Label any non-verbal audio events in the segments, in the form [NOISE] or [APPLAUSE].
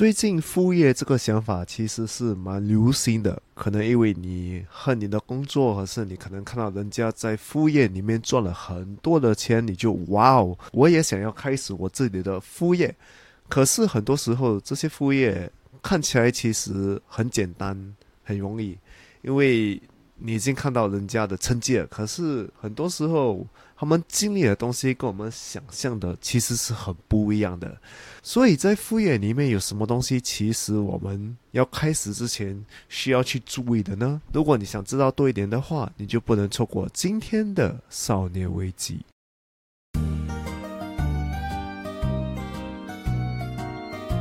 最近副业这个想法其实是蛮流行的，可能因为你恨你的工作，或是你可能看到人家在副业里面赚了很多的钱，你就哇哦，我也想要开始我自己的副业。可是很多时候这些副业看起来其实很简单、很容易，因为你已经看到人家的成绩了。可是很多时候。他们经历的东西跟我们想象的其实是很不一样的，所以在副业里面有什么东西，其实我们要开始之前需要去注意的呢？如果你想知道多一点的话，你就不能错过今天的少年危机。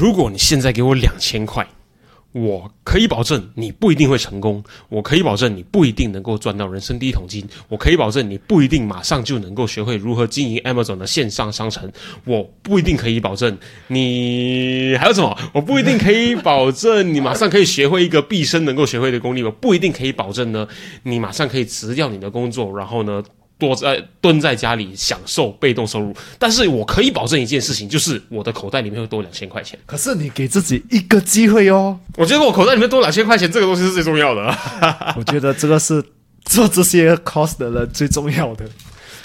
如果你现在给我两千块，我可以保证你不一定会成功，我可以保证你不一定能够赚到人生第一桶金，我可以保证你不一定马上就能够学会如何经营 Amazon 的线上商城，我不一定可以保证你还有什么，我不一定可以保证你马上可以学会一个毕生能够学会的功力，我不一定可以保证呢，你马上可以辞掉你的工作，然后呢？躲在蹲在家里享受被动收入，但是我可以保证一件事情，就是我的口袋里面会多两千块钱。可是你给自己一个机会哦，我觉得我口袋里面多两千块钱，这个东西是最重要的。[LAUGHS] 我觉得这个是做这些 cost 的人最重要的。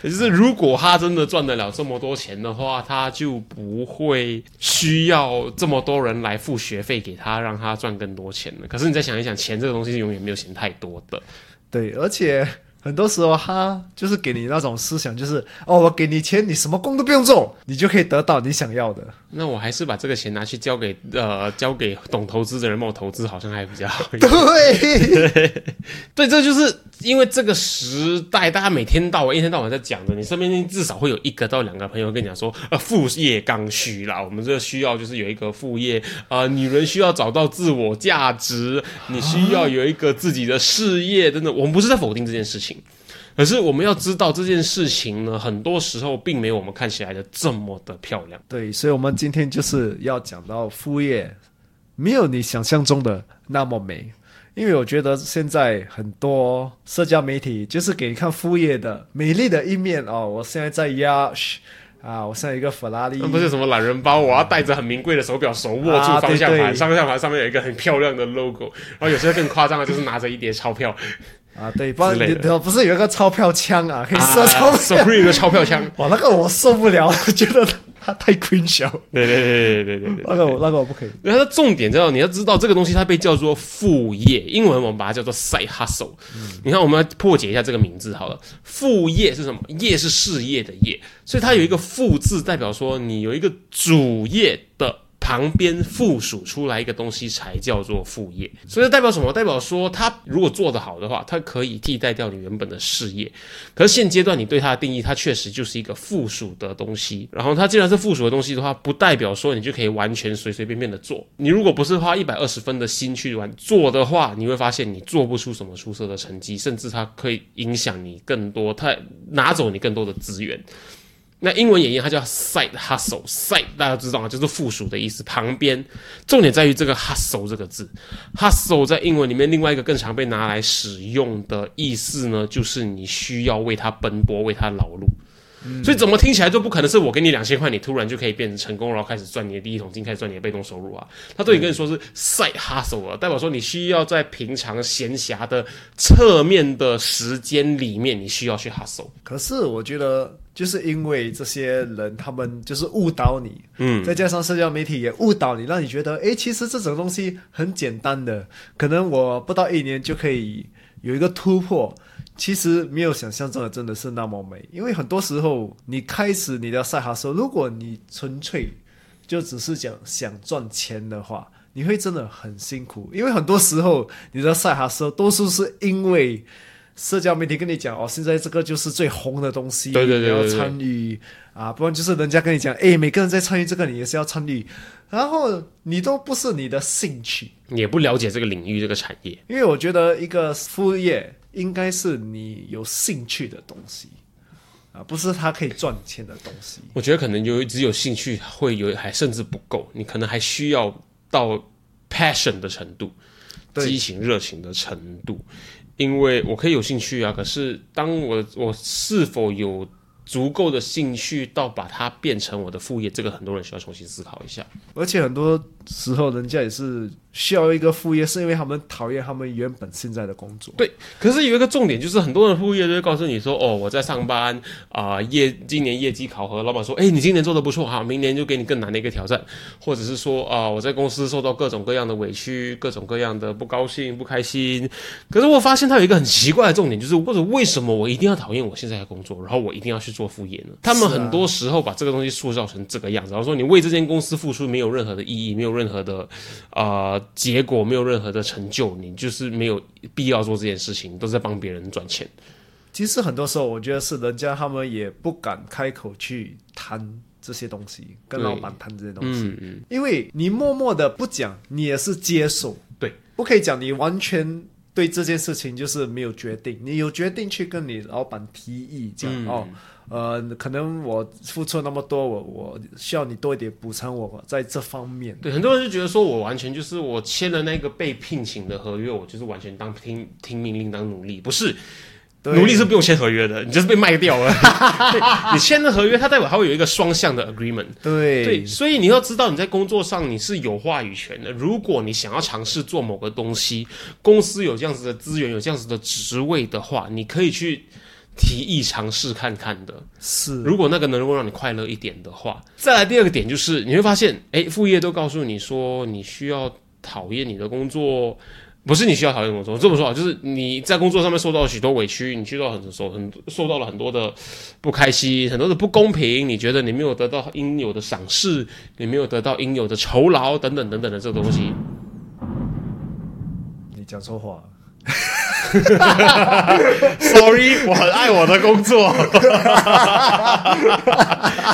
也就是如果他真的赚得了这么多钱的话，他就不会需要这么多人来付学费给他，让他赚更多钱了。可是你再想一想，钱这个东西是永远没有嫌太多的。对，而且。很多时候，他就是给你那种思想，就是哦，我给你钱，你什么工都不用做，你就可以得到你想要的。那我还是把这个钱拿去交给呃，交给懂投资的人帮我投资，好像还比较好。对，[LAUGHS] 对，这就是因为这个时代，大家每天到晚一天到晚在讲的，你身边至少会有一个到两个朋友跟你讲说，呃，副业刚需啦，我们这需要就是有一个副业，呃，女人需要找到自我价值，你需要有一个自己的事业，真的，我们不是在否定这件事情。可是我们要知道这件事情呢，很多时候并没有我们看起来的这么的漂亮。对，所以，我们今天就是要讲到副业没有你想象中的那么美，因为我觉得现在很多社交媒体就是给你看副业的美丽的一面哦。我现在在压啊，我现在一个法拉利，不是什么懒人包，我要带着很名贵的手表，手握住方向盘，方向盘上面有一个很漂亮的 logo，然后有些更夸张的，就是拿着一叠钞票。啊，对，不然你不是有一个钞票枪啊，可以射钞票，手里的钞票枪，[LAUGHS] 哇，那个我受不了，我觉得它太亏小。对对对对对对那个我那个我不可以。它的重点知道，你要知道这个东西它被叫做副业，英文我们把它叫做 side hustle。你看，我们要破解一下这个名字好了，副业是什么？业是事业的业，所以它有一个副字，代表说你有一个主业的。旁边附属出来一个东西才叫做副业，所以代表什么？代表说他如果做得好的话，它可以替代掉你原本的事业。可是现阶段你对它的定义，它确实就是一个附属的东西。然后它既然是附属的东西的话，不代表说你就可以完全随随便便的做。你如果不是花一百二十分的心去玩做的话，你会发现你做不出什么出色的成绩，甚至它可以影响你更多，它拿走你更多的资源。那英文演绎它叫 side hustle，side 大家知道吗？就是附属的意思。旁边重点在于这个 hustle 这个字，hustle 在英文里面另外一个更常被拿来使用的意思呢，就是你需要为它奔波，为它劳碌。所以怎么听起来都不可能是我给你两千块，你突然就可以变成成功，然后开始赚你的第一桶金，开始赚你的被动收入啊？他都已经跟你说是 side hustle 了，代表说你需要在平常闲暇的侧面的时间里面，你需要去 hustle。可是我觉得。就是因为这些人，他们就是误导你，嗯，再加上社交媒体也误导你，让你觉得，哎，其实这种东西很简单的，可能我不到一年就可以有一个突破。其实没有想象中的真的是那么美，因为很多时候你开始你的赛哈时候，如果你纯粹就只是讲想赚钱的话，你会真的很辛苦，因为很多时候你的赛哈时候多数是因为。社交媒体跟你讲哦，现在这个就是最红的东西，对对对你要参与啊，不然就是人家跟你讲，哎，每个人在参与这个，你也是要参与，然后你都不是你的兴趣，也不了解这个领域这个产业。因为我觉得一个副业应该是你有兴趣的东西啊，不是他可以赚钱的东西。我觉得可能有只有兴趣会有，还甚至不够，你可能还需要到 passion 的程度，激情、热情的程度。因为我可以有兴趣啊，可是当我我是否有足够的兴趣到把它变成我的副业，这个很多人需要重新思考一下。而且很多时候，人家也是需要一个副业，是因为他们讨厌他们原本现在的工作。对，可是有一个重点，就是很多人副业就会告诉你说，哦，我在上班啊、业今年业绩考核，老板说，哎，你今年做的不错哈，明年就给你更难的一个挑战，或者是说啊、我在公司受到各种各样的委屈，各种各样的不高兴、不开心。可是我发现他有一个很奇怪的重点，就是或者为什么我一定要讨厌我现在的工作，然后我一定要去做副业呢？他们很多时候把这个东西塑造成这个样子，然后说你为这间公司付出没有任何的意义，没有任何的呃结果，没有任何的成就，你就是没有必要做这件事情，都是在帮别人赚钱。其实很多时候，我觉得是人家他们也不敢开口去谈这些东西，跟老板谈这些东西，嗯嗯，因为你默默的不讲，你也是接受，对，不可以讲你完全对这件事情就是没有决定，你有决定去跟你老板提议讲、嗯哦。呃，可能我付出那么多，我我需要你多一点补偿我在这方面。对，很多人就觉得说我完全就是我签了那个被聘请的合约，我就是完全当听听命令当奴隶，不是。对奴隶是不用签合约的，你就是被卖掉了。[LAUGHS] 对你签了合约，它代表它会有一个双向的 agreement。对对，所以你要知道你在工作上你是有话语权的。如果你想要尝试做某个东西，公司有这样子的资源，有这样子的职位的话，你可以去提议尝试看看的。是如果那个能够让你快乐一点的话，再来第二个点就是你会发现，哎，副业都告诉你说你需要讨厌你的工作。不是你需要讨厌工作，这么说啊，就是你在工作上面受到了许多委屈，你去到很受很受到了很多的不开心，很多的不公平，你觉得你没有得到应有的赏识，你没有得到应有的酬劳，等等等等的这个东西，你讲错话了。[LAUGHS] Sorry，我很爱我的工作。[LAUGHS]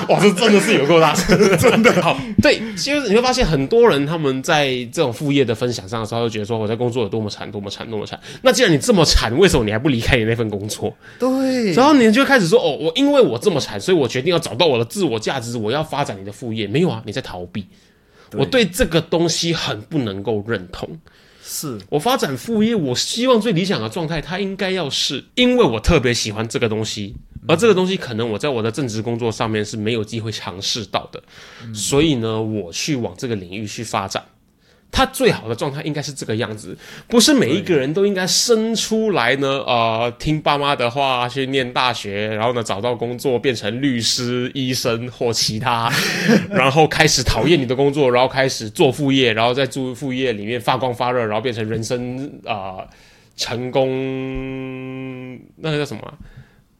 哇，这真的是有够大声，真的好。[LAUGHS] 对，就是你会发现很多人他们在这种副业的分享上的时候，就觉得说我在工作有多么惨，多么惨，多么惨。那既然你这么惨，为什么你还不离开你那份工作？对，然后你就开始说，哦，我因为我这么惨，所以我决定要找到我的自我价值，我要发展你的副业。没有啊，你在逃避。我对这个东西很不能够认同。是。我发展副业，我希望最理想的状态，它应该要是因为我特别喜欢这个东西，而这个东西可能我在我的正职工作上面是没有机会尝试到的，所以呢，我去往这个领域去发展。他最好的状态应该是这个样子，不是每一个人都应该生出来呢，呃，听爸妈的话去念大学，然后呢找到工作，变成律师、医生或其他，[LAUGHS] 然后开始讨厌你的工作，然后开始做副业，然后在做副业里面发光发热，然后变成人生啊、成功，那个叫什么、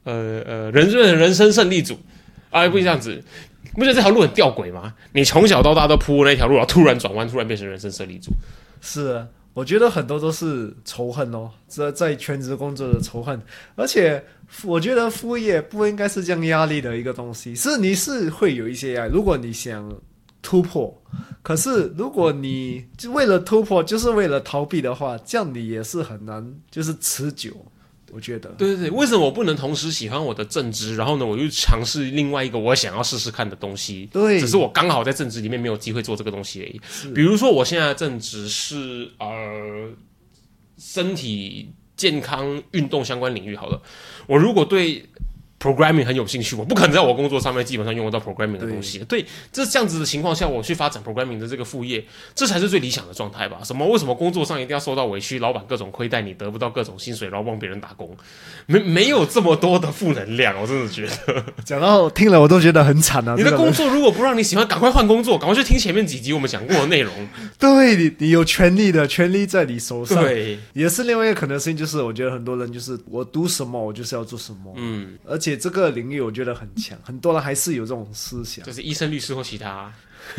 呃呃，人生人生胜利组。啊，不这样子。你不觉得这条路很吊诡吗？你从小到大都铺那条路，然后突然转弯，突然变成人生胜利组。是，我觉得很多都是仇恨哦，在在全职工作的仇恨，而且我觉得副业不应该是这样压力的一个东西，是你是会有一些压力，如果你想突破，可是如果你为了突破，就是为了逃避的话，这样你也是很难就是持久，我觉得。对对对，为什么我不能同时喜欢我的正职，然后呢，我又尝试另外一个我想要试试看的东西？对只是我刚好在正职里面没有机会做这个东西而已。比如说，我现在的正职是呃身体健康运动相关领域。好了，我如果对 programming 很有兴趣，我不可能在我工作上面基本上用得到 programming 的东西。对，这这样子的情况下，我去发展 programming 的这个副业，这才是最理想的状态吧？什么？为什么工作上一定要受到委屈，老板各种亏待你，得不到各种薪水，然后帮别人打工？没没有这么多的负能量，我真的觉得。[LAUGHS] 讲到听了我都觉得很惨啊！你的工作如果不让你喜欢，赶快换工作，赶快去听前面几集我们讲过的内容。对你，你有权利的，权利在你手上。对，也是另外一个可能性，就是我觉得很多人就是我读什么，我就是要做什么。嗯，而且且这个领域我觉得很强，很多人还是有这种思想，就是医生、律师或其他。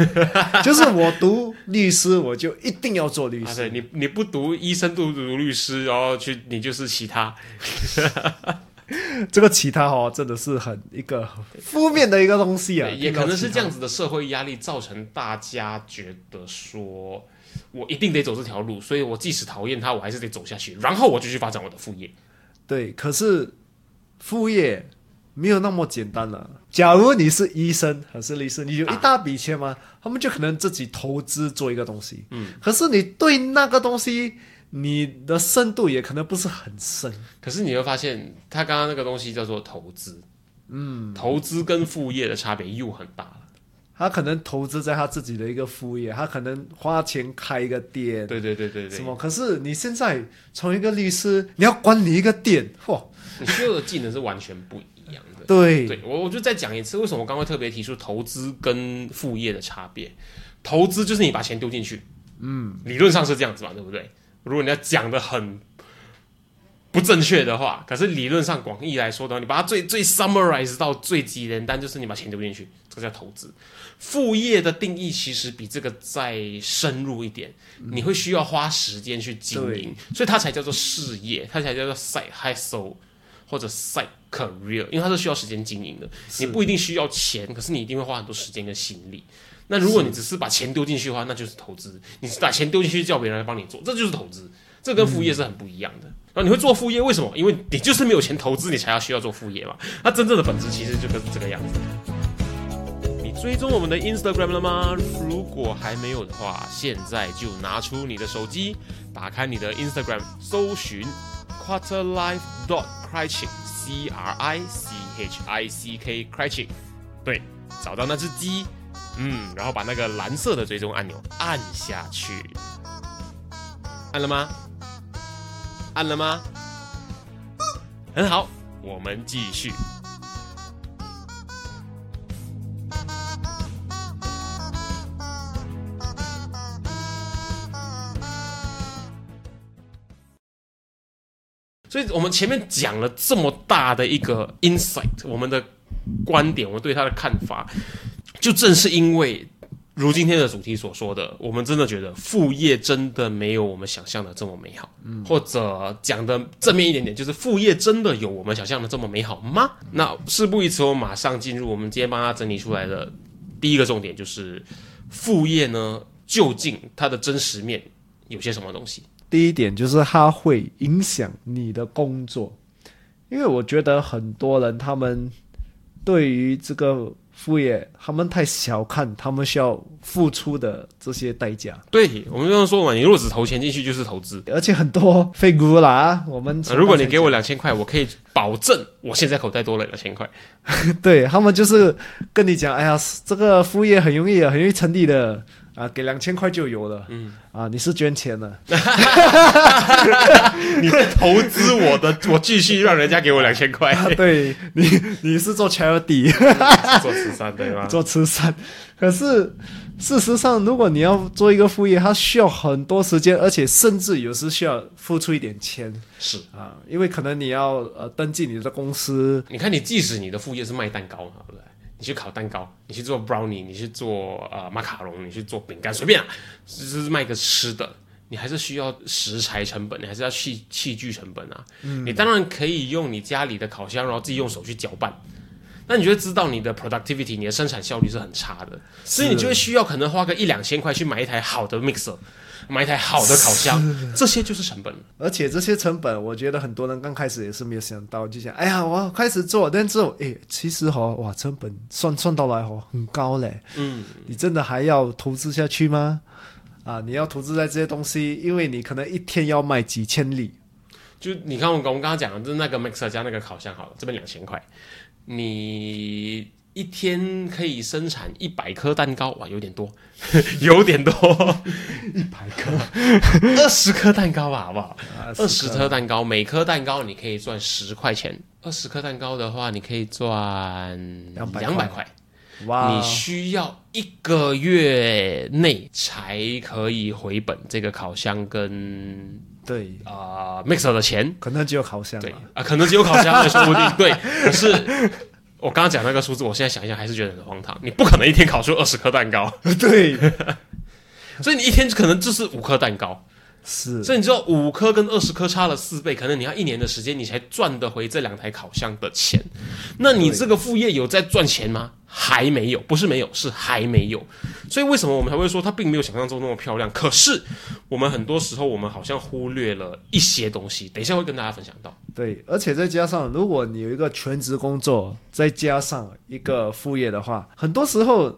[LAUGHS] 就是我读律师，我就一定要做律啊，师。对你你不读医生，不读律师，然后去你就是其他。[LAUGHS] 这个其他哦，真的是很一个负面的一个东西啊，也可能是这样子。子的社会压力造成大家觉得说，我一定得走这条路，所以我即使讨厌他，我还是得走下去，然后我就去发展我的副业。对，可是副业没有那么简单了。假如你是医生还是律师，你有一大笔钱嘛，他们就可能自己投资做一个东西。嗯，可是你对那个东西，你的深度也可能不是很深。可是你会发现，他刚刚那个东西叫做投资，嗯，投资跟副业的差别又很大了。他可能投资在他自己的一个副业，他可能花钱开一个店，对对对对对什，么？可是你现在从一个律师，你要管理一个店，嚯，你需要的技能是完全不一样的。对对我，我就再讲一次，为什么我刚刚会特别提出投资跟副业的差别？投资就是你把钱丢进去，嗯，理论上是这样子嘛，对不对？如果你要讲的很不正确的话，可是理论上广义来说的话，你把它最最 summarize 到最简单，就是你把钱丢进去，这个叫投资。副业的定义其实比这个再深入一点，你会需要花时间去经营，所以它才叫做事业，它才叫做 side hustle 或者 side career，因为它是需要时间经营的。你不一定需要钱，可是你一定会花很多时间跟心力。那如果你只是把钱丢进去的话，那就是投资。你把钱丢进去叫别人来帮你做，这就是投资。这跟副业是很不一样的。然后你会做副业，为什么？因为你就是没有钱投资，你才要需要做副业嘛。那真正的本质其实就是这个样子。你追踪我们的 Instagram 了吗？如果还没有的话，现在就拿出你的手机，打开你的 Instagram，搜寻 quarterlife dot crunching c C R I C H I C K, Criching 对，找到那只鸡，嗯，然后把那个蓝色的追踪按钮按下去，按了吗？按了吗？很好，我们继续。所以我们前面讲了这么大的一个 insight，我们的观点，我们对他的看法，就正是因为如今天的主题所说的，我们真的觉得副业真的没有我们想象的这么美好，或者讲的正面一点点，就是副业真的有我们想象的这么美好吗？那事不宜迟，我马上进入我们今天帮他整理出来的第一个重点，就是副业呢，究竟它的真实面有些什么东西？第一点就是它会影响你的工作，因为我觉得很多人他们对于这个副业，他们太小看他们需要付出的这些代价，对我们刚刚说嘛，你如果只投钱进去就是投资。而且很多废股啦，我们呃如果你给我两千块，我可以保证我现在口袋多了两千块。[LAUGHS] 对他们就是跟你讲，哎呀，这个副业很容易啊，很容易成立的啊，给两千块就有了，嗯啊，你是捐钱的，[LAUGHS] 你投资我的，[LAUGHS] 我继续让人家给我两千块啊，对你你是做 charity。[LAUGHS] 做慈善对吗？做慈善。可是事实上，如果你要做一个副业，它需要很多时间，而且甚至有时需要付出一点钱是，啊，因为可能你要呃登记你的公司，你看你即使你的副业是卖蛋糕，好不对？你去烤蛋糕，你去做 brownie，你去做呃马卡龙，你去做饼干，随便啊，就是卖个吃的。你还是需要食材成本，你还是要器器具成本啊。你当然可以用你家里的烤箱，然后自己用手去搅拌，那你就会知道你的 productivity，你的生产效率是很差的，所以你就会需要可能花个一两千块去买一台好的 mixer，买一台好的烤箱，这些就是成本。而且这些成本，我觉得很多人刚开始也是没有想到，就想，哎呀，我要开始做，但之后，哎，其实哈，哇，成本算算到来哦，很高嘞。嗯，你真的还要投资下去吗？啊，你要投资在这些东西，因为你可能一天要卖几千里。就你看我我们刚刚讲的，就是那个 mixer 加那个烤箱好了，这边两千块，你一天可以生产一百颗蛋糕，哇，有点多，[LAUGHS] 有点多，一百颗，二十颗蛋糕吧，好不好？二二十颗蛋糕，每颗蛋糕你可以赚十块钱，二十颗蛋糕的话，你可以赚200两百块。哇，你需要一个月内才可以回本这个烤箱跟对，啊、mixer 的钱，可能只有烤箱对了。啊，可能只有烤箱，说不定 [LAUGHS] 对。可是我刚刚讲那个数字，我现在想一想还是觉得很荒唐。你不可能一天烤出二十颗蛋糕，对，[LAUGHS] 所以你一天可能就是五颗蛋糕。是，所以你知道五颗跟二十颗差了四倍，可能你要一年的时间，你才赚得回这两台烤箱的钱。那你这个副业有在赚钱吗？还没有，不是没有，是还没有。所以为什么我们才会说它并没有想象中那么漂亮？可是我们很多时候我们好像忽略了一些东西，等一下会跟大家分享到。对，而且再加上，如果你有一个全职工作，再加上一个副业的话，很多时候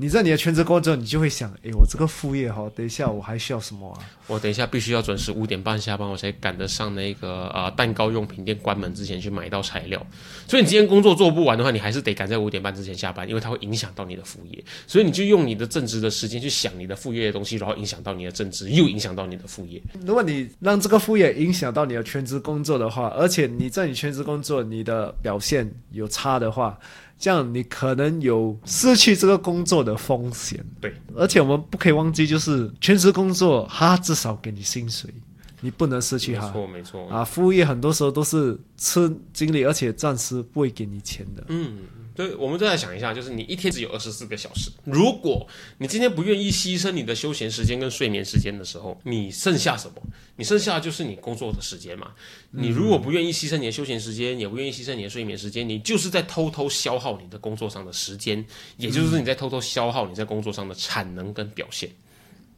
你在你的全职工作，你就会想，诶，我这个副业哈，等一下我还需要什么啊？我等一下必须要准时五点半下班，我才赶得上那个啊、呃蛋糕用品店关门之前去买到材料。所以你今天工作做不完的话，你还是得赶在五点半之前下班，因为它会影响到你的副业。所以你就用你的正职的时间去想你的副业的东西，然后影响到你的正职，又影响到你的副业。如果你让这个副业影响到你的全职工作的话，而且你在你全职工作你的表现有差的话，这样你可能有失去这个工作的风险。对，而且我们不可以忘记，就是全职工作，它至少给你薪水，你不能失去它。没错，没错。啊，服务业很多时候都是吃精力，而且暂时不会给你钱的。嗯，对，我们再来想一下，就是你一天只有二十四个小时，如果你今天不愿意牺牲你的休闲时间跟睡眠时间的时候，你剩下什么？你剩下的就是你工作的时间嘛。你如果不愿意牺牲你的休闲时间，也不愿意牺牲你的睡眠时间，你就是在偷偷消耗你的工作上的时间，也就是你在偷偷消耗你在工作上的产能跟表现。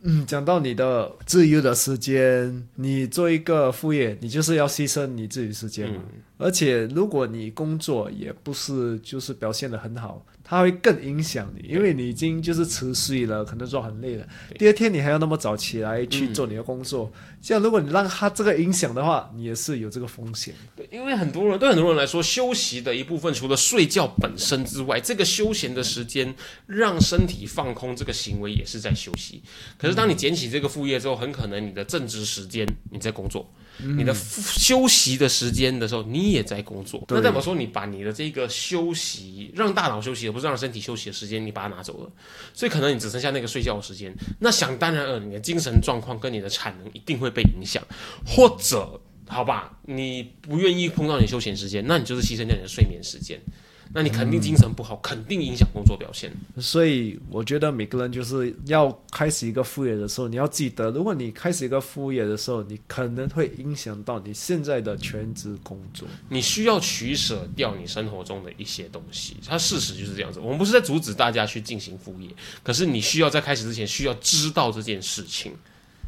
嗯，讲到你的自由的时间，你做一个副业，你就是要牺牲你自己时间嘛。而且如果你工作也不是就是表现的很好，它会更影响你，因为你已经就是迟睡了，可能说很累了，第二天你还要那么早起来去做你的工作，这样如果你让它这个影响的话，你也是有这个风险。对，因为很多人对很多人来说，休息的一部分除了睡觉本身之外，这个休闲的时间让身体放空，这个行为也是在休息。可是当你捡起这个副业之后，很可能你的正职时间你在工作，你的副休息的时间的时候你也在工作，那代表说你把你的这个休息让大脑休息，而不是让身体休息的时间，你把它拿走了，所以可能你只剩下那个睡觉的时间。那想当然了，你的精神状况跟你的产能一定会被影响，或者。好吧，你不愿意碰到你的休闲时间，那你就是牺牲掉你的睡眠时间，那你肯定精神不好，肯定影响工作表现。所以我觉得每个人就是要开始一个副业的时候，你要记得，如果你开始一个副业的时候，你可能会影响到你现在的全职工作。你需要取舍掉你生活中的一些东西，它事实就是这样子。我们不是在阻止大家去进行副业，可是你需要在开始之前需要知道这件事情。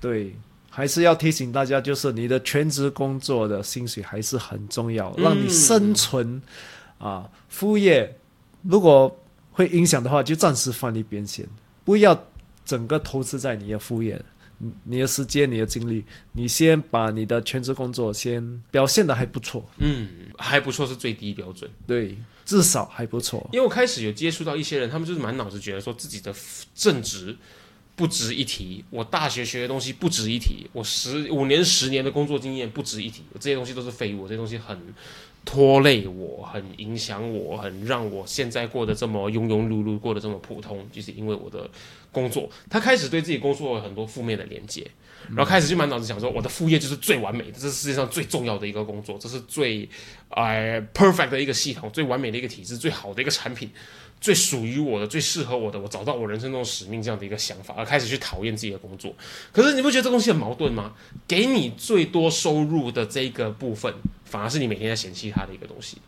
对，还是要提醒大家，就是你的全职工作的薪水还是很重要，嗯让你生存啊。副业如果会影响的话，就暂时放一边先，不要整个投资在你的副业。你你的时间、你的精力，你先把你的全职工作先表现的还不错，嗯，还不错，是最低标准。对，至少还不错。因为我开始有接触到一些人，他们就是满脑子觉得说自己的正职不值一提，我大学学的东西不值一提，我十五年、十年的工作经验不值一提，这些东西都是废物，这些东西很拖累我，很影响我，很让我现在过得这么庸庸碌碌，过得这么普通，就是因为我的工作。他开始对自己工作有很多负面的连接。然后开始就满脑子想说，我的副业就是最完美的，这是世界上最重要的一个工作，这是最呃 perfect 的一个系统，最完美的一个体制，最好的一个产品，最属于我的、最适合我的，我找到我人生中使命这样的一个想法，而开始去讨厌自己的工作。可是你不觉得这东西很矛盾吗？给你最多收入的这个部分，反而是你每天在嫌弃它的一个东西。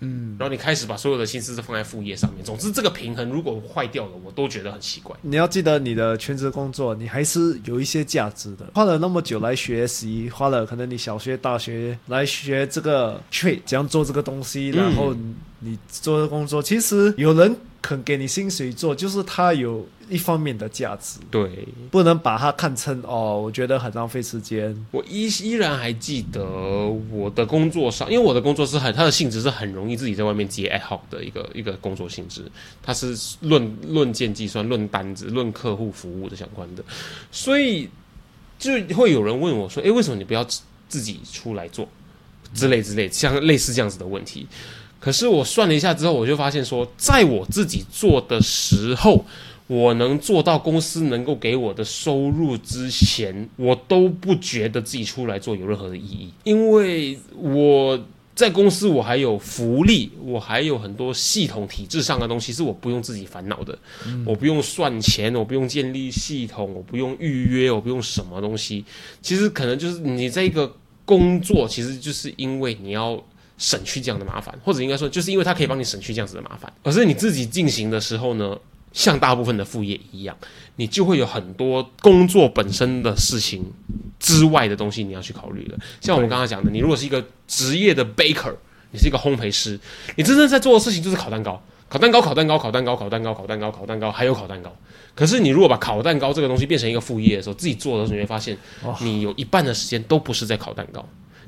嗯，然后你开始把所有的心思都放在副业上面。总之，这个平衡如果坏掉了，我都觉得很奇怪。你要记得，你的全职工作，你还是有一些价值的。花了那么久来学习，花了可能你小学、大学来学这个 trade，怎样做这个东西，然后你做的工作，其实有人肯给你薪水做，就是它有一方面的价值，对不能把它看成哦，我觉得很浪费时间。我依依然还记得我的工作上，因为我的工作是很它的性质是很容易自己在外面接爱好的一个一个工作性质，它是论论件计算、论单子、论客户服务的相关的，所以就会有人问我说：“诶，为什么你不要自自己出来做？”之类之类，像类似这样子的问题。可是我算了一下之后，我就发现说，在我自己做的时候，我能做到公司能够给我的收入之前，我都不觉得自己出来做有任何的意义，因为我。在公司，我还有福利，我还有很多系统体制上的东西是我不用自己烦恼的。我不用算钱，我不用建立系统，我不用预约，我不用什么东西。其实可能就是你这个工作，其实就是因为你要省去这样的麻烦，或者应该说，就是因为它可以帮你省去这样子的麻烦。可是你自己进行的时候呢？像大部分的副业一样，你就会有很多工作本身的事情之外的东西你要去考虑了。像我们刚刚讲的，你如果是一个职业的 baker，你是一个烘焙师，你真正在做的事情就是烤蛋糕、烤蛋糕、烤蛋糕、烤蛋糕、烤蛋糕、烤蛋糕、烤蛋糕，还有烤蛋糕。可是你如果把烤蛋糕这个东西变成一个副业的时候，自己做的时候，你会发现，你有一半的时间都不是在烤蛋糕。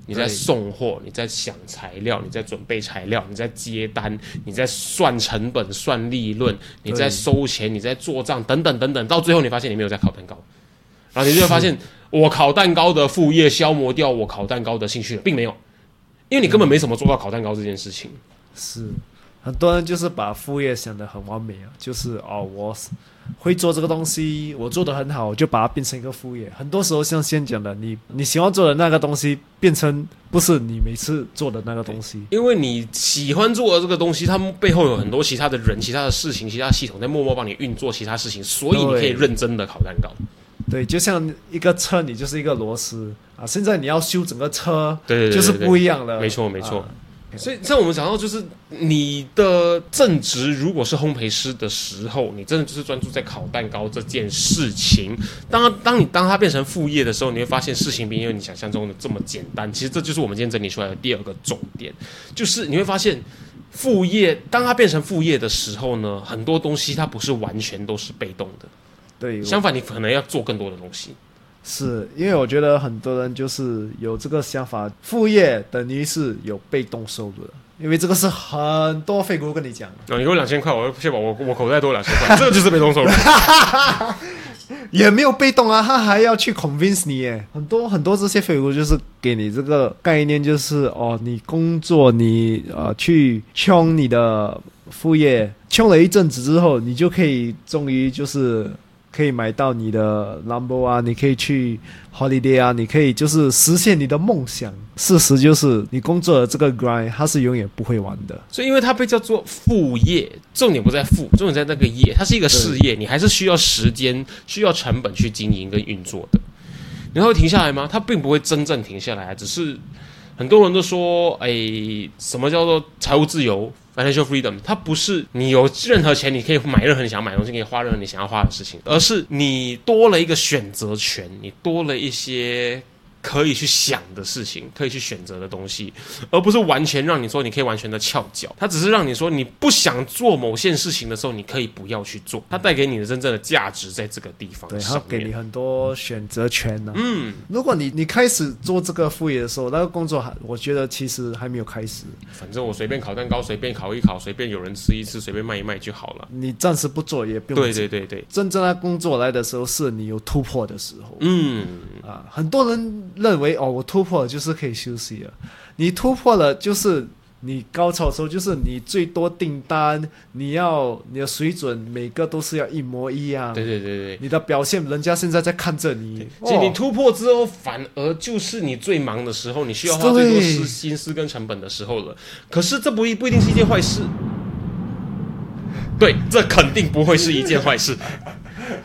你在送货，你在想材料，你在准备材料，你在接单，你在算成本、算利润，你在收钱，你在做账，等等等等，到最后你发现你没有在烤蛋糕，然后你就会发现，我烤蛋糕的副业消磨掉我烤蛋糕的兴趣了，并没有，因为你根本没怎么做到烤蛋糕这件事情。是，很多人就是把副业想得很完美啊，就是哦，我。会做这个东西，我做得很好，我就把它变成一个副业。很多时候像先讲的，你你喜欢做的那个东西，变成不是你每次做的那个东西。因为你喜欢做的这个东西，他们背后有很多其他的人、其他的事情、其他系统在默默帮你运作其他事情，所以你可以认真的烤蛋糕。对，就像一个车，你就是一个螺丝啊。现在你要修整个车，对，就是不一样的。没错，没错。所以，像我们讲到，就是你的正职如果是烘焙师的时候，你真的就是专注在烤蛋糕这件事情。当当你当它变成副业的时候，你会发现事情没有你想象中的这么简单。其实这就是我们今天整理出来的第二个重点，就是你会发现副业当它变成副业的时候呢，很多东西它不是完全都是被动的。对，相反，你可能要做更多的东西。是因为我觉得很多人就是有这个想法，副业等于是有被动收入的，因为这个是很多废股跟你讲。啊，你给我两千块，我确保我我口袋多两千块，[LAUGHS] 这个就是被动收入。[LAUGHS] 也没有被动啊，他还要去 convince 你耶。很多很多这些废物就是给你这个概念，就是哦，你工作你呃去冲你的副业，冲了一阵子之后，你就可以终于就是。可以买到你的 number 啊，你可以去 holiday 啊，你可以就是实现你的梦想。事实就是你工作的这个 grind 它是永远不会完的。所以因为它被叫做副业，重点不在副，重点在那个业，它是一个事业，你还是需要时间、需要成本去经营跟运作的。你会停下来吗？它并不会真正停下来，只是很多人都说，哎，什么叫做财务自由？Financial freedom，它不是你有任何钱，你可以买任何你想买的东西，可以花任何你想要花的事情，而是你多了一个选择权，你多了一些。可以去想的事情，可以去选择的东西，而不是完全让你说你可以完全的翘脚。它只是让你说你不想做某件事情的时候，你可以不要去做。它带给你的真正的价值在这个地方。对，它给你很多选择权呢。嗯，如果你你开始做这个副业的时候，那个工作还我觉得其实还没有开始。反正我随便烤蛋糕，随便烤一烤，随便有人吃一吃，随便卖一卖就好了。你暂时不做也不用。对对对对，真正的工作来的时候，是你有突破的时候。嗯啊，很多人。认为哦，我突破了就是可以休息了。你突破了，就是你高潮的时候，就是你最多订单，你要你的水准每个都是要一模一样。对对对对，你的表现，人家现在在看着你。其实你突破之后，反而就是你最忙的时候，你需要花最多思心思跟成本的时候了。可是这不一不一定是一件坏事。对，这肯定不会是一件坏事。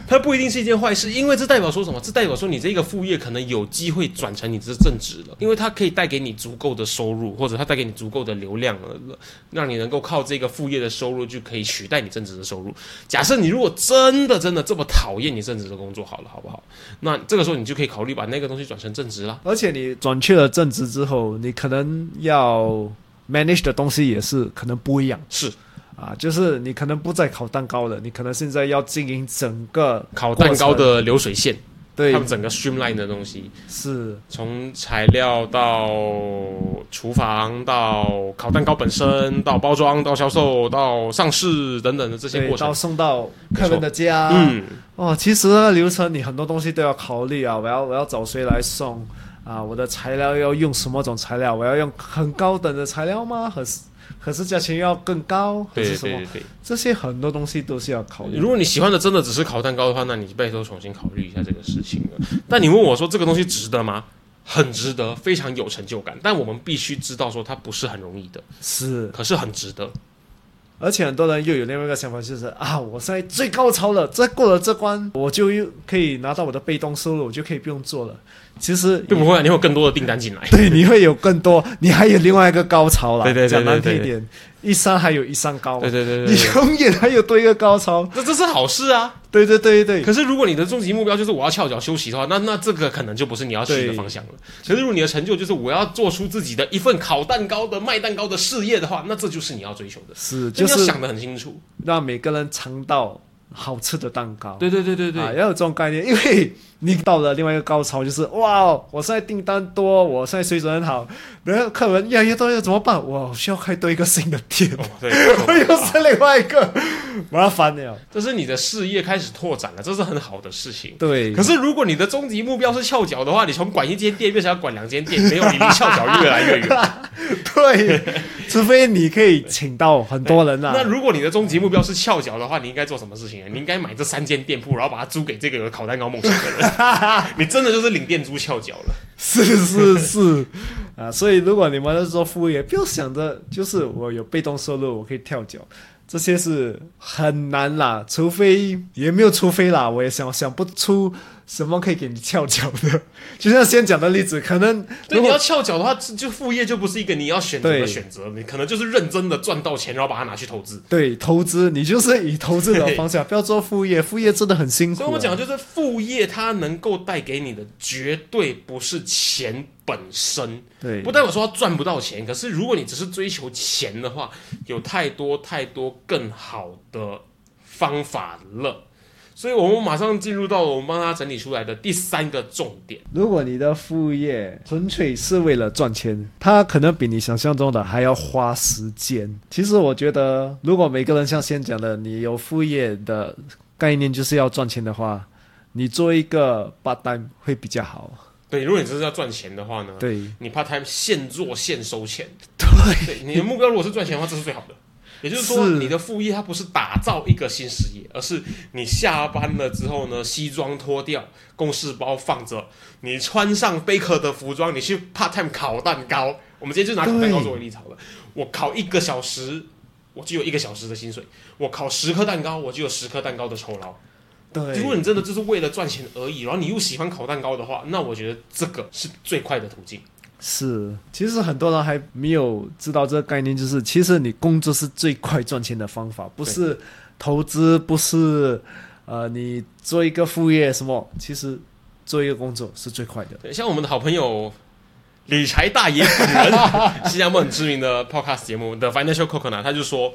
它不一定是一件坏事，因为这代表说什么？这代表说你这个副业可能有机会转成你这正职了，因为它可以带给你足够的收入，或者它带给你足够的流量了，让你能够靠这个副业的收入就可以取代你正职的收入。假设你如果真的真的这么讨厌你正职的工作，好了，好不好？那这个时候你就可以考虑把那个东西转成正职了。而且你转去了正职之后，你可能要 manage 的东西也是可能不一样。是。啊，就是你可能不再烤蛋糕了，你可能现在要经营整个烤蛋糕的流水线，对，他们整个 streamline 的东西，是。从材料到厨房到烤蛋糕本身，到包装到销售到上市等等的这些过程，到送到客人的家，嗯，哦，其实那个流程你很多东西都要考虑啊，我要我要找谁来送？啊，我的材料要用什么种材料，我要用很高等的材料吗？还是可是价钱要更高，还是什么？对对对。这些很多东西都是要考虑。如果你喜欢的真的只是烤蛋糕的话，那你拜托重新考虑一下这个事情了。但你问我说这个东西值得吗？很值得，非常有成就感。但我们必须知道说它不是很容易的，是，可是很值得。而且很多人又有另外一个想法，就是啊，我现在最高潮了，这过了这关，我就又可以拿到我的被动收入，我就可以不用做了。其实并不会啊，你会有更多的订单进来。对，[LAUGHS] 你会有更多，你还有另外一个高潮啦。对对对讲难听对对一点，一山还有一山高嘛。对对对对你对，[LAUGHS] 永远还有多一个高潮。这这是好事啊。对对对对，可是如果你的终极目标就是我要翘脚休息的话，那那这个可能就不是你要去的方向了。可是如果你的成就就是我要做出自己的一份烤蛋糕的卖蛋糕的事业的话，那这就是你要追求的。是就是想得很清楚。让每个人尝到好吃的蛋糕。对对对对对。啊，要有这种概念，因为你到了另外一个高潮，就是哇，我现在订单多，我现在水准很好，然后客人越来越多，要怎么办？我需要开多一个新的店，哦，对，[LAUGHS] 又是另外一个麻烦了。这是你的事业开始拓展了，这是很好的事情。对，可是如果你的终极目标是翘脚的话，你从管一间店变成要管两间店，没有你离翘脚越来越远。[LAUGHS] 对，除非你可以请到很多人啊。那如果你的终极目标是翘脚的话，你应该做什么事情呢？你应该买这三间店铺，然后把它租给这个有烤蛋糕梦想的人。哈 [LAUGHS] 哈你真的就是领电珠翘脚了。是是是 [LAUGHS] 啊，所以如果你们是做副业，不要想着就是我有被动收入，我可以跳脚，这些是很难啦。除非也没有除非啦，我也想想不出什么可以给你翘脚的。[LAUGHS] 就像先讲的例子，可能对，你要翘脚的话，就副业就不是一个你要选择的对选择，你可能就是认真的赚到钱，然后把它拿去投资。对投资，你就是以投资的方向，[LAUGHS] 不要做副业，副业真的很辛苦、啊。所以我讲的就是副业，它能够带给你的绝对不是钱本身，对不代表说它赚不到钱。可是如果你只是追求钱的话，有太多太多更好的方法了。所以我们马上进入到我们帮他整理出来的第三个重点。如果你的副业纯粹是为了赚钱，他可能比你想象中的还要花时间。其实我觉得，如果每个人像先讲的，你有副业的概念就是要赚钱的话，你做一个 part time 会比较好。对，如果你只是要赚钱的话呢，对你 part time 现做现收钱。对对，你的目标如果是赚钱的话，这是最好的。也就是说，你的副业它不是打造一个新事业，而是你下班了之后呢，西装脱掉，公事包放着，你穿上贝壳的服装，你去 part time 烤蛋糕。我们今天就拿烤蛋糕作为例子好了。我烤一个小时，我就有一个小时的薪水；我烤十颗蛋糕，我就有十颗蛋糕的酬劳。对，如果你真的就是为了赚钱而已，然后你又喜欢烤蛋糕的话，那我觉得这个是最快的途径。是，其实很多人还没有知道这个概念，就是其实你工作是最快赚钱的方法，不是投资，不是呃你做一个副业什么，其实做一个工作是最快的。对，像我们的好朋友理财大爷本人，[LAUGHS] 新加坡很知名的 podcast 节目的 Financial Coconut，他就说。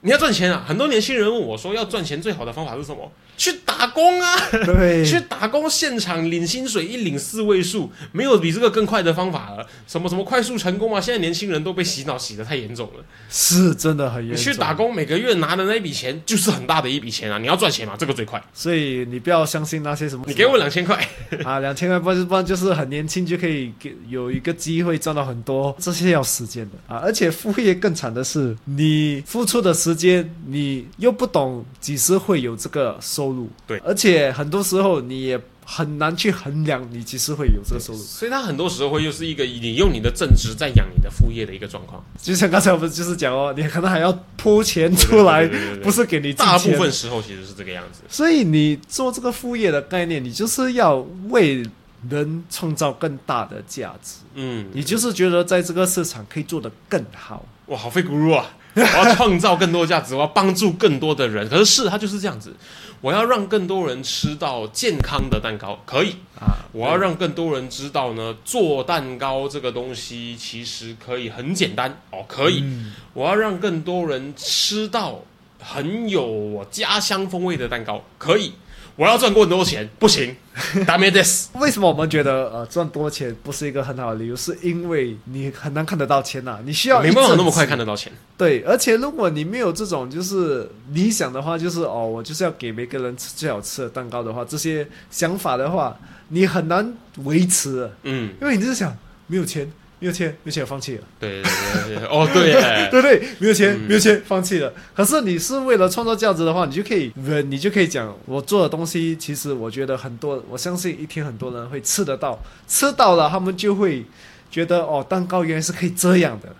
你要赚钱啊！很多年轻人问我说，要赚钱最好的方法是什么？去打工啊！对，去打工，现场领薪水，一领四位数，没有比这个更快的方法了。什么什么快速成功啊！现在年轻人都被洗脑洗得太严重了。是真的很严你重。去打工，每个月拿的那笔钱就是很大的一笔钱啊！你要赚钱嘛，这个最快。所以你不要相信那些什么，你给我两千块，啊，两千块不是不然就是很年轻就可以给有一个机会赚到很多，这些要时间的啊。而且副业更惨的是，你付出的时间，你又不懂几时会有这个收入，对而且很多时候你也很难去衡量你几时会有这个收入。所以它很多时候会又是一个你用你的正职在养你的副业的一个状况。就像刚才我们就是讲哦，你可能还要铺钱出来对对对对，对不是给你大部分时候其实是这个样子。所以你做这个副业的概念，你就是要为人创造更大的价值。嗯，你就是觉得在这个市场可以做得更好，哇，好费咕噜啊！我要创造更多价值，我要帮助更多的人。可是是它就是这样子，我要让更多人吃到健康的蛋糕，可以啊我要让更多人知道呢，做蛋糕这个东西其实可以很简单哦，可以。嗯我要让更多人吃到很有我家乡风味的蛋糕，可以。我要赚更多钱，不行，[LAUGHS] ダメです。为什么我们觉得呃赚多钱不是一个很好的理由？是因为你很难看得到钱呐、你需要没办法那么快一阵子看得到钱。对，而且如果你没有这种就是理想的话，就是哦，我就是要给每个人吃最好吃的蛋糕的话，这些想法的话，你很难维持，嗯，因为你就是想没有钱 没有钱，没有钱，放弃了。对对对对，哦对，[LAUGHS] 对对，没有钱，没有钱，放弃了。可是你是为了创造价值的话，你就可以，你就可以讲，我做的东西，其实我觉得很多，我相信一天很多人会吃得到，吃到了，他们就会觉得哦，蛋糕原来是可以这样的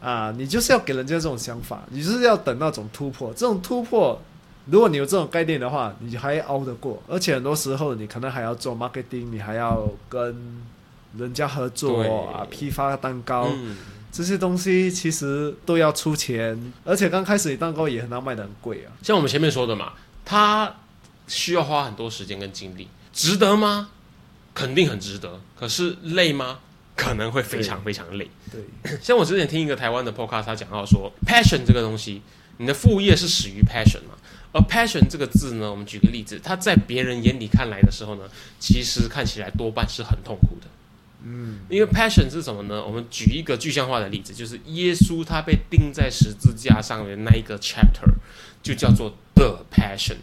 啊！你就是要给人家这种想法，你就是要等那种突破，这种突破，如果你有这种概念的话，你还熬得过，而且很多时候你可能还要做 marketing，你还要跟。人家合作啊，批发蛋糕，这些东西其实都要出钱，而且刚开始你蛋糕也很难卖的很贵啊。像我们前面说的嘛，他需要花很多时间跟精力，值得吗？肯定很值得。可是累吗？可能会非常非常累。对，[COUGHS] 像我之前听一个台湾的 podcast，他讲到说，passion 这个东西，你的副业是始于 passion 嘛？而 passion 这个字呢，我们举个例子，它在别人眼里看来的时候呢，其实看起来多半是很痛苦的。嗯，因为 passion 是什么呢？我们举一个具象化的例子，就是耶稣他被钉在十字架上面那一个 chapter，就叫做 the passion。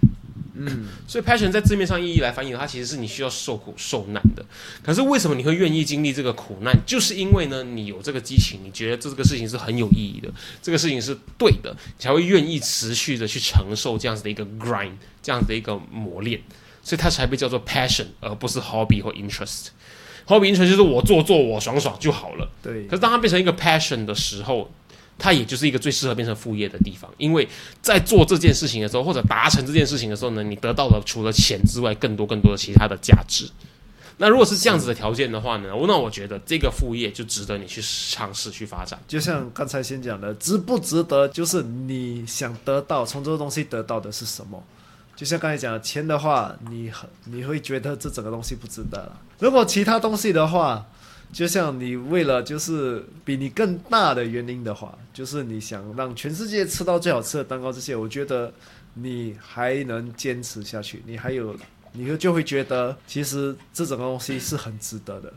嗯，[LAUGHS] 所以 passion 在字面上意义来翻译，它其实是你需要受苦受难的。可是为什么你会愿意经历这个苦难？就是因为呢，你有这个激情，你觉得这个事情是很有意义的，这个事情是对的，才会愿意持续的去承受这样子的一个 grind，这样子的一个磨练，所以它才被叫做 passion，而不是 hobby 或 interest。Hobby 就是我做做我爽爽就好了。对。可是当它变成一个 passion 的时候，它也就是一个最适合变成副业的地方。因为在做这件事情的时候，或者达成这件事情的时候呢，你得到了除了钱之外，更多更多的其他的价值。那如果是这样子的条件的话呢，那我觉得这个副业就值得你去尝试去发展。就像刚才先讲的，值不值得，就是你想得到从这个东西得到的是什么。就像刚才讲的钱的话，你很你会觉得这整个东西不值得了。如果其他东西的话，就像你为了就是比你更大的原因的话，就是你想让全世界吃到最好吃的蛋糕，这些我觉得你还能坚持下去，你还有你就就会觉得其实这整个东西是很值得的。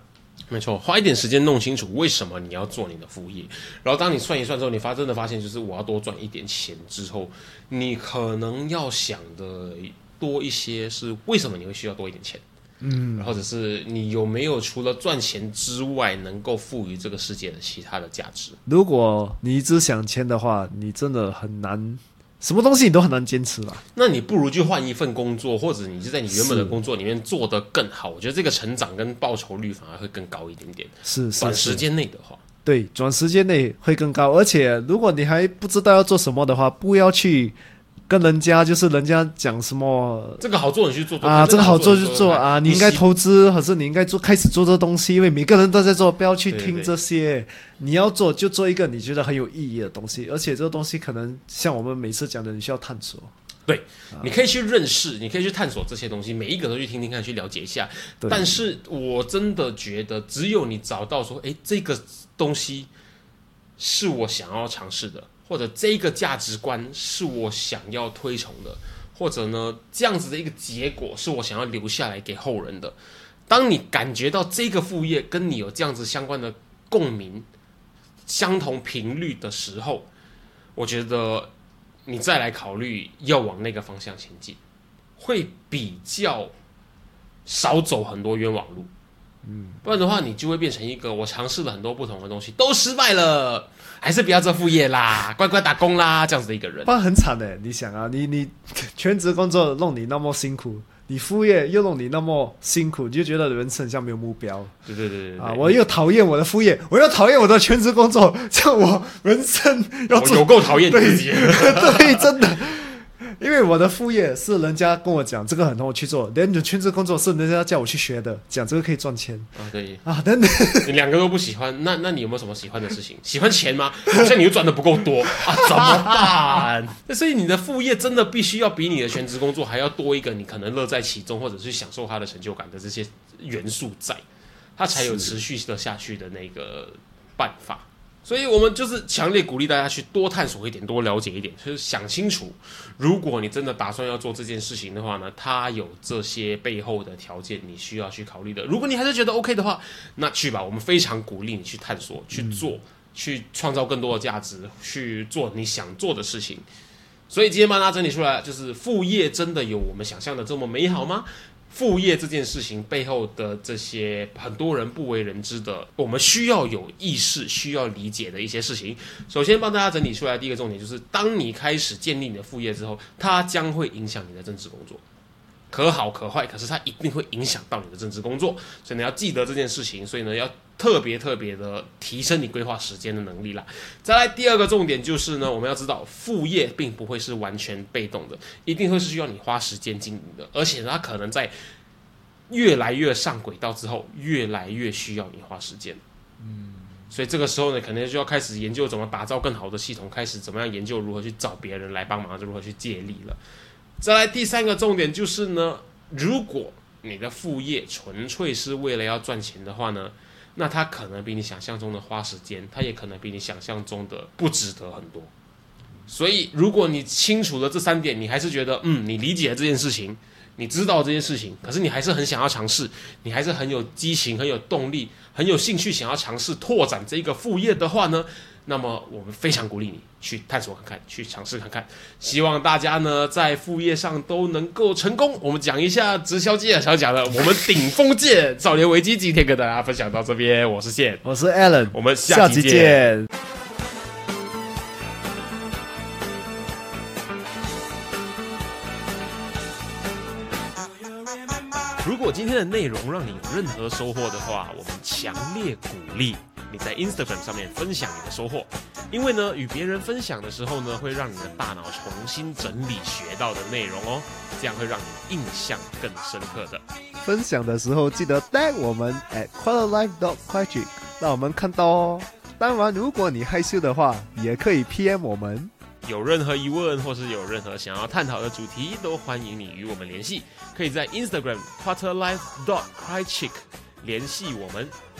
没错，花一点时间弄清楚为什么你要做你的副业，然后当你算一算之后，你发真的发现就是我要多赚一点钱之后，你可能要想的多一些是为什么你会需要多一点钱，嗯，或者是你有没有除了赚钱之外能够赋予这个世界的其他的价值？如果你只想钱的话，你真的很难。什么东西你都很难坚持吧？那你不如去换一份工作，或者你就在你原本的工作里面做得更好。我觉得这个成长跟报酬率反而会更高一点点。是短时间内的话，对，短时间内会更高。而且如果你还不知道要做什么的话，不要去。跟人家就是人家讲什么这个好做你去做啊，这个好做就做啊，你应该投资，还是你应该做开始做这东西？因为每个人都在做，不要去听这些。你要做就做一个你觉得很有意义的东西，而且这个东西可能像我们每次讲的，你需要探索。对，你可以去认识，你可以去探索这些东西，每一个都去听听看，去了解一下。但是我真的觉得，只有你找到说，哎，这个东西是我想要尝试的。或者这个价值观是我想要推崇的，或者呢，这样子的一个结果是我想要留下来给后人的。当你感觉到这个副业跟你有这样子相关的共鸣、相同频率的时候，我觉得你再来考虑要往那个方向前进，会比较少走很多冤枉路。嗯，不然的话，你就会变成一个我尝试了很多不同的东西都失败了。还是不要做副业啦，[LAUGHS] 乖乖打工啦，这样子的一个人，不然很惨的。你想啊，你你 [LAUGHS] 全职工作弄你那么辛苦，你副业又弄你那么辛苦，你就觉得人生像没有目标。对对对对啊！我又讨厌我的副业，我又讨厌我的全职工作，[LAUGHS] 像我人生要有够讨厌自己。对，真的。[LAUGHS] 因为我的副业是人家跟我讲这个很好去做，连你的全职工作是人家叫我去学的，讲这个可以赚钱啊，对啊，等等，你两个都不喜欢，那那你有没有什么喜欢的事情？[LAUGHS] 喜欢钱吗？好像你又赚的不够多啊，怎么办？那 [LAUGHS] 所以你的副业真的必须要比你的全职工作还要多一个，你可能乐在其中，或者是享受它的成就感的这些元素在，它才有持续的下去的那个办法。所以我们就是强烈鼓励大家去多探索一点，多了解一点，就是想清楚，如果你真的打算要做这件事情的话呢，它有这些背后的条件，你需要去考虑的。如果你还是觉得 OK 的话，那去吧，我们非常鼓励你去探索、去做、去创造更多的价值，去做你想做的事情。所以今天帮大家整理出来，就是副业真的有我们想象的这么美好吗？副业这件事情背后的这些很多人不为人知的，我们需要有意识、需要理解的一些事情。首先帮大家整理出来，第一个重点就是，当你开始建立你的副业之后，它将会影响你的正职工作。可好可坏，可是它一定会影响到你的政治工作，所以你要记得这件事情。所以呢，要特别特别的提升你规划时间的能力啦。再来第二个重点就是呢，我们要知道副业并不会是完全被动的，一定会是需要你花时间经营的，而且它可能在越来越上轨道之后，越来越需要你花时间。嗯，所以这个时候呢，可能就要开始研究怎么打造更好的系统，开始怎么样研究如何去找别人来帮忙，如何去借力了。再来第三个重点就是呢，如果你的副业纯粹是为了要赚钱的话呢，那它可能比你想象中的花时间，它也可能比你想象中的不值得很多。所以，如果你清楚了这三点，你还是觉得嗯，你理解了这件事情，你知道这件事情，可是你还是很想要尝试，你还是很有激情、很有动力、很有兴趣想要尝试拓展这个副业的话呢？那么我们非常鼓励你去探索看看，去尝试看看。希望大家呢在副业上都能够成功。我们讲一下直销界想讲的，我们顶峰界少年危机今天跟大家分享到这边。我是线，我是 Alan，我们下期见。如果今天的内容让你有任何收获的话，我们强烈鼓励。你在 Instagram 上面分享你的收获，因为呢，与别人分享的时候呢，会让你的大脑重新整理学到的内容哦，这样会让你印象更深刻的。分享的时候记得带我们 at quarterlife dot quick，让我们看到哦。当然，如果你害羞的话，也可以 PM 我们。有任何疑问或是有任何想要探讨的主题，都欢迎你与我们联系。可以在 Instagram quarterlife dot quick 联系我们。